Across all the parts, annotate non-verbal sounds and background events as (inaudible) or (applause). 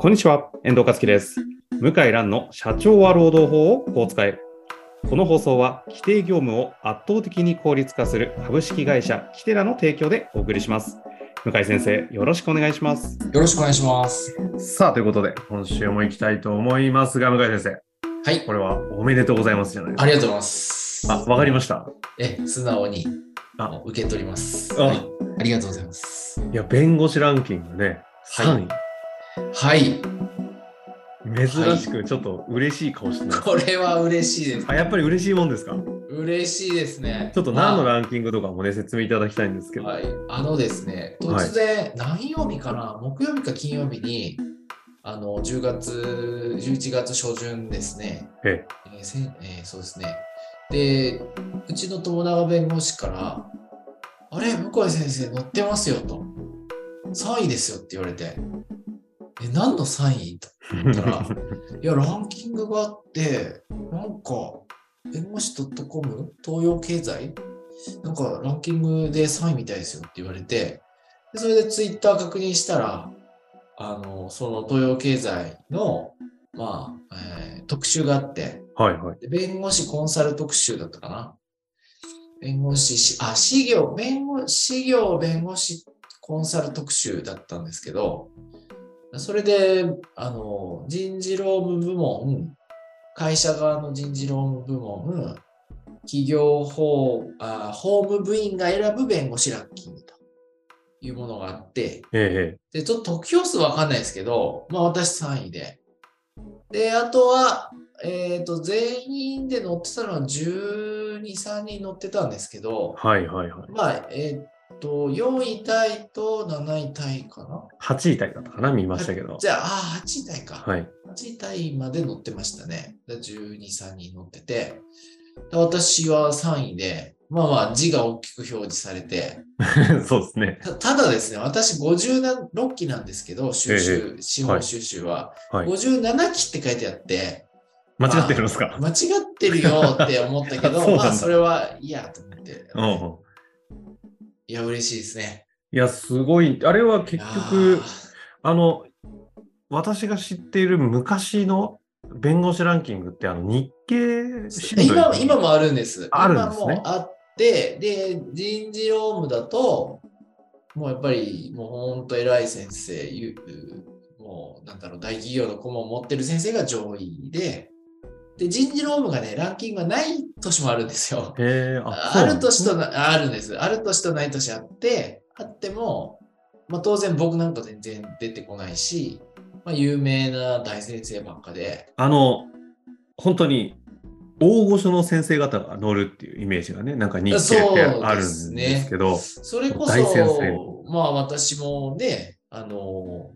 こんにちは、遠藤和樹です。向井蘭の社長は労働法をこう使え。この放送は規定業務を圧倒的に効率化する株式会社キテラの提供でお送りします。向井先生、よろしくお願いします。よろしくお願いします。さあ、ということで、今週も行きたいと思いますが、向井先生、はい。これはおめでとうございますじゃないですありがとうございます。か。あ、わかりました。え、素直にあ受け取ります。あはい。ありがとうございます。いや、弁護士ランキングね、3位。はい。珍しくちょっと嬉しい顔してます。これは嬉しいです。あ、やっぱり嬉しいもんですか？嬉しいですね。ちょっと何のまランキングとかもね、説明いただきたいんですけど。あはい。あのですね、突然、何曜日かな木曜日か金曜日に、あの、10月、11月初旬ですね。ええーせんえーそうですね。で、うちの友永弁護士から、あれ、向井先生乗ってますよと。3位ですよって言われて、え、何の3位と思ったら、(laughs) いや、ランキングがあって、なんか、弁護士 .com、東洋経済？なんかランキングで3位みたいですよって言われて、でそれでツイッター確認したら、あの、その東洋経済の、まあ、えー特集があって、はいはい。で弁護士コンサル特集だったかな。弁護士し、あ、事業、弁護、事業弁護士コンサル特集だったんですけど、それで、あの、人事労務部門、会社側の人事労務部門、企業法、あ法務部員が選ぶ弁護士ランキングというものがあって、ええで、ちょっと得票数わかんないですけど、まあ私3位で。で、あとは、えっ、と、全員で乗ってたのは12、3人乗ってたんですけど、はいはいはい。まあ、えっ、と、4位タイと7位タイかな？8位タイだったかな見ましたけど。じゃあ、あ、8位タイか。はい。8位タイまで乗ってましたね。で12、3人乗ってて。で私は3位で、まあまあ字が大きく表示されて、(laughs) そうですね。たただですね、私56期なんですけど、収集、司法収集は、はい。57期って書いてあって、間違ってるんですか？間違ってるよって思ったけど、(laughs) まあそれはいいやと思って、うんうん。いや、嬉しいですね。いや、すごい。あれは結局あの、私が知っている昔の弁護士ランキングって、あの、日経新聞ー今今もあるんです。あるんですね今もあって、で、人事労務だと、もうやっぱり、もう本当偉い先生、ゆもうなんだろう、大企業の顧問を持ってる先生が上位で、で、人事労務がね、ランキングがない年もあるんですよ。へえ、あそう。る年とな、あるんです。ある年とない年あって、あっても、まあ、当然僕なんか全然出てこないし、まあ、有名な大先生ばっかで、あの、本当に、大御所の先生方が乗るっていうイメージがね、なんか日経ってあるんですけど、それこ大先そ生、まあ私もね、あの、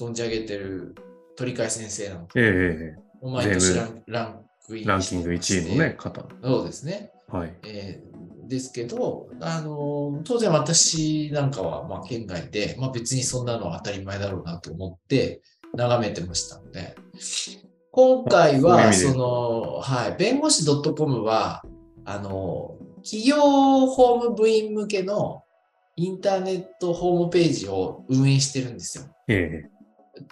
存じ上げてる鳥飼先生なんか、ええええ毎年ラ税ンランクインランキング1位のね、方。そうですね。はい。えーですけど、あの当然私なんかはまあ県外で、まあ、別にそんなのは当たり前だろうなと思って眺めてましたので、今回はその、はい、弁護士 .com は、あの企業法務部員向けのインターネットホームページを運営してるんですよ。ええ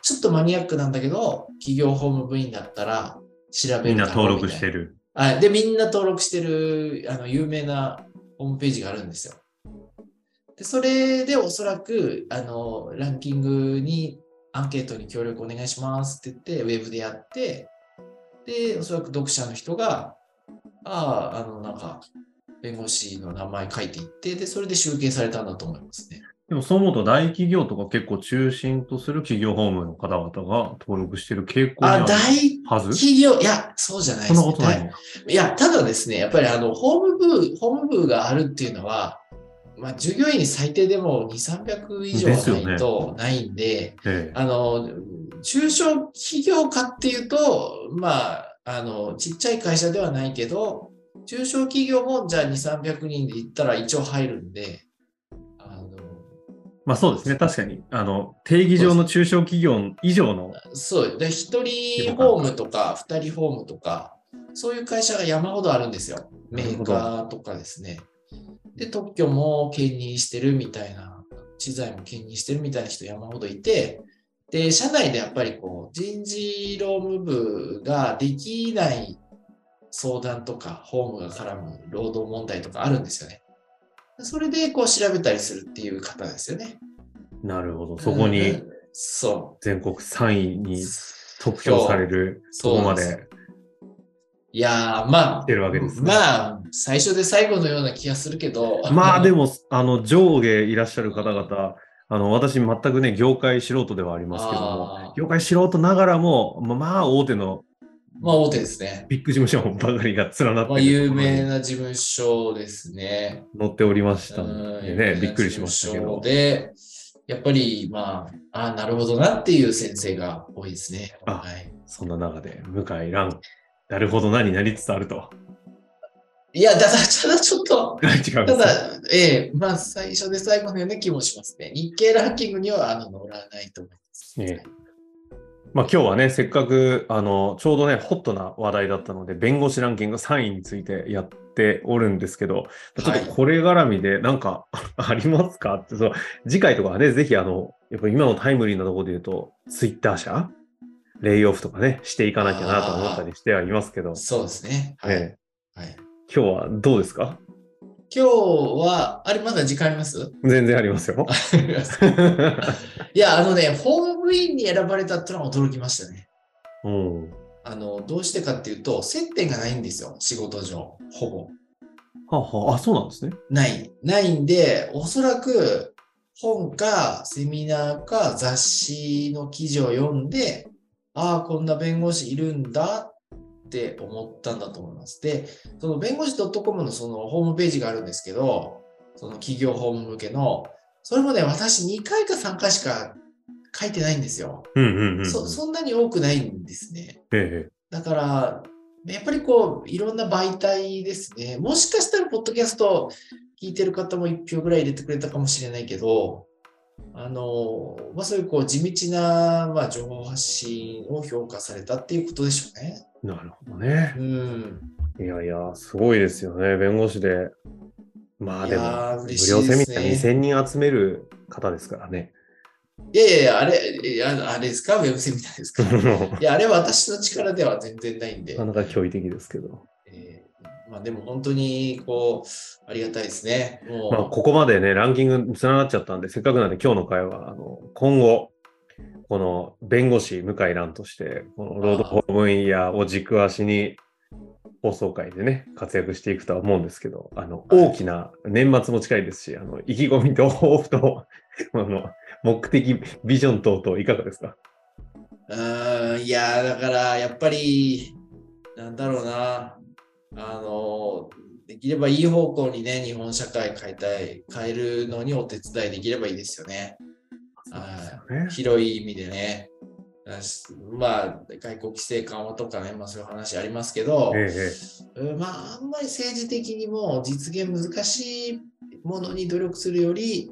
ちょっとマニアックなんだけど、企業法務部員だったら調べるみんな登録してる。あで、みんな登録してるあの有名なホームページがあるんですよ。で、それでおそらくあのランキングにアンケートに協力お願いしますって言って、ウェブでやって、で、おそらく読者の人が、ああ、あの、なんか、弁護士の名前書いていって、で、それで集計されたんだと思いますね。でもそう思うと大企業とか結構中心とする企業法務の方々が登録してる傾向にああ、る大はず？企業、いや、そうじゃないそんです。ね。なことないの？いや、ただですね、やっぱりあの、法務部、法務部があるっていうのは、まあ、従業員に最低でも2、300以上はないとないんで、ええ。あの、中小企業かっていうと、まあ、あの、ちっちゃい会社ではないけど、中小企業もじゃあ2、300人で行ったら一応入るんで、まあそうですね。確かに、あの、定義上の中小企業以上の、そう、で、一人ホームとか、二人ホームとか、そういう会社が山ほどあるんですよ。メーカーとかですね。で、特許も兼任してるみたいな、知財も兼任してるみたいな人山ほどいて、で、社内でやっぱりこう人事労務部ができない相談とか、法務が絡む労働問題とかあるんですよね。それでこう調べたりするっていう方ですよね。なるほど。そこにうんそ全国3位う。に得票されるとこまでいやー、まあ来、てるわけですね。まあ、最初で最後のような気がするけど。まあでも、も、あの、上下いらっしゃる方々、あの、私全くね、業界素人ではありますけども業界素人ながらも、まあ、まあ大手のまあ、大手ですね。ビッグ事務所ばかりが連なってまあ、有名な事務所ですね。載っておりましたうんのでね、びっくりしましたけど。で、やっぱり、まあ、ああ、なるほどなっていう先生が多いですね。あはい、そんな中で、向井蘭、なるほどなになりつつあると。いや、だから、ただちょっと、(laughs) ただ、ええまあ、最初で最後のような気もしますね。日経ランキングにはあの乗らないと思います。ええまあ今日はね、せっかく、あの、ちょうどね、ホットな話題だったので、弁護士ランキング3位についてやっておるんですけど、ちょっとこれ絡みで、なんか、(laughs) ありますか？って、そう、次回とかはね、ぜひ、あの、やっぱり今のタイムリーなところで言うと、ツイッター社、レイオフとかね、していかなきゃなと思ったりしてはいますけど、そうですね。はい。ええ。はい、今日はどうですか？今日は、あれ、まだ時間あります？全然ありますよ。いや、あのね、ホーム部員に選ばれたってのは驚きましたね。うん。あの、どうしてかっていうと、接点がないんですよ、仕事上、ほぼ。はあはあ、あ、そうなんですね。ない。ないんで、おそらく本かセミナーか雑誌の記事を読んで、ああ、こんな弁護士いるんだって思ったんだと思います。で、その弁護士 .com のそのホームページがあるんですけど、その企業法務向けの、それもね、私2回か3回しか書いてないんですよ。うんうんうん。そそんなに多くないんですね。ええだから、やっぱりこう、いろんな媒体ですね。もしかしたら、ポッドキャスト聞いてる方も1票ぐらい入れてくれたかもしれないけど、あの、まあ、そういうこう、地道な、まあ、情報発信を評価されたっていうことでしょうね。なるほどねう。ん。いやいや、すごいですよね。弁護士で。まあでも、無料セミナーね2000人集める方ですからね。いやいやいや、あれ、いやあれですか？ウェブセミナーですか？(laughs) いや、あれは私の力では全然ないんでなか。なか驚異的ですけど。えーまあ、でも本当に、こう、ありがたいですね。まあ、ここまでね、ランキングつながっちゃったんで、せっかくなんで今日の会は、あの今後、この弁護士向井蘭として、このロードホームイヤーを軸足に、放送会でね、活躍していくとは思うんですけど、あの、はい。大きな年末も近いですし、あの、意気込みと (laughs) 抱負と、あの、目的、ビジョン等々いかがですか？うーん、いや、だから、やっぱり、なんだろうな、あの、できればいい方向にね、日本社会変えたい、変えるのにお手伝いできればいいですよね。はいね広い意味でね。まあ、外国規制緩和とかね、まあそういう話ありますけど、ええうんまあ、あんまり政治的にも実現難しいものに努力するより、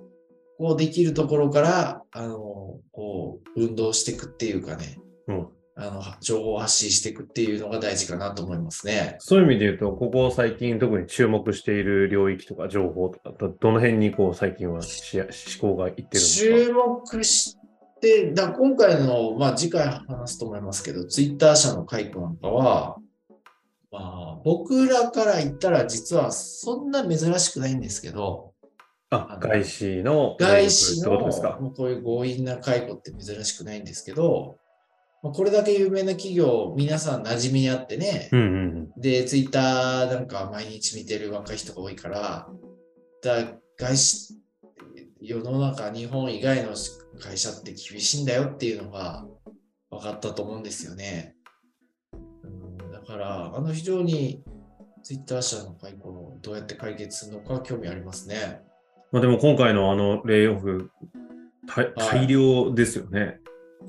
こうできるところから、あの、こう、運動していくっていうかね、えうん。あの、情報を発信していくっていうのが大事かなと思いますね。そういう意味で言うと、ここ最近特に注目している領域とか情報とか、どどの辺にこう最近はし思考がいってるんですか？注目して、だ今回の、まあ次回話すと思いますけど、ツイッター社の解雇なんかは、まあ僕らから言ったら実はそんな珍しくないんですけど、あ、外資の外資のことですか？もうこういう強引な解雇って珍しくないんですけど、まあこれだけ有名な企業、皆さん馴染みにあってね、うんうんで、ツイッターなんか毎日見てる若い人が多いから、だ外資、世の中、日本以外の会社って厳しいんだよっていうのが分かったと思うんですよね。うん、だから、あの非常にツイッター社の解雇をどうやって解決するのか興味ありますね。まあ、でも今回のあのレイオフ、大大量ですよね。は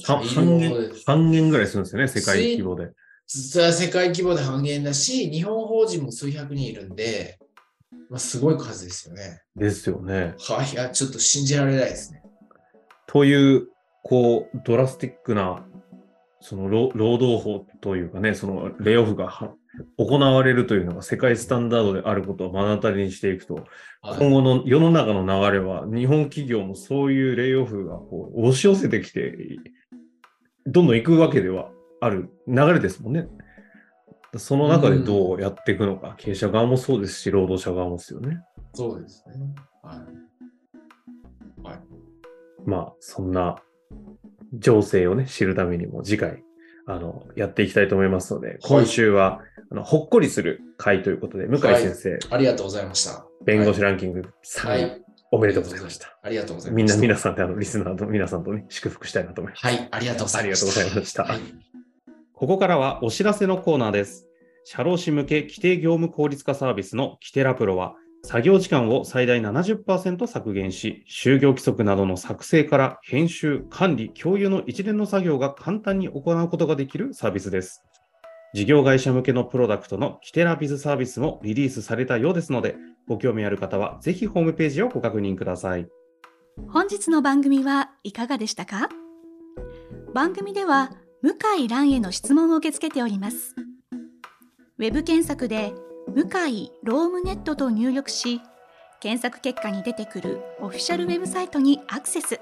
半減半減ぐらいするんですよね、世界規模で。実は世界規模で半減だし、日本法人も数百人いるんで、まあ、すごい数ですよね。ですよね。はい、いや、ちょっと信じられないですね。という、こう、ドラスティックな、その労労働法というかね、そのレイオフがは行われるというのが世界スタンダードであることを目の当たりにしていくと、はい今後の世の中の流れは、日本企業もそういうレイオフがこう押し寄せてきてどんどん行くわけではある流れですもんね。その中でどうやっていくのか、経営者側もそうですし、労働者側もですよね。そうですね。はい。はい。まあ、そんな情勢をね、知るためにも次回、あの、やっていきたいと思いますので、今週は、あのほっこりする回ということで、向井先生、ありがとうございました。弁護士ランキング3位、はい。おめでとうございました。ありがとうございまみんな。皆さんで、あの、リスナーの皆さんとね、祝福したいなと思います。はい。ありがとうございました。ありがとうございましたはい。ここからはお知らせのコーナーです。社労士向け規定業務効率化サービスのキテラプロは、作業時間を最大70%削減し、就業規則などの作成から編集、管理、共有の一連の作業が簡単に行うことができるサービスです。事業会社向けのプロダクトのキテラビズサービスもリリースされたようですので、ご興味ある方はぜひホームページをご確認ください。本日の番組はいかがでしたか？番組では向井蘭への質問を受け付けております。ウェブ検索で「向井ロームネット」と入力し検索結果に出てくるオフィシャルウェブサイトにアクセス。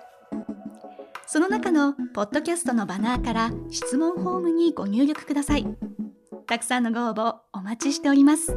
その中のポッドキャストのバナーから質問フォームにご入力ください。たくさんのご応募お待ちしております。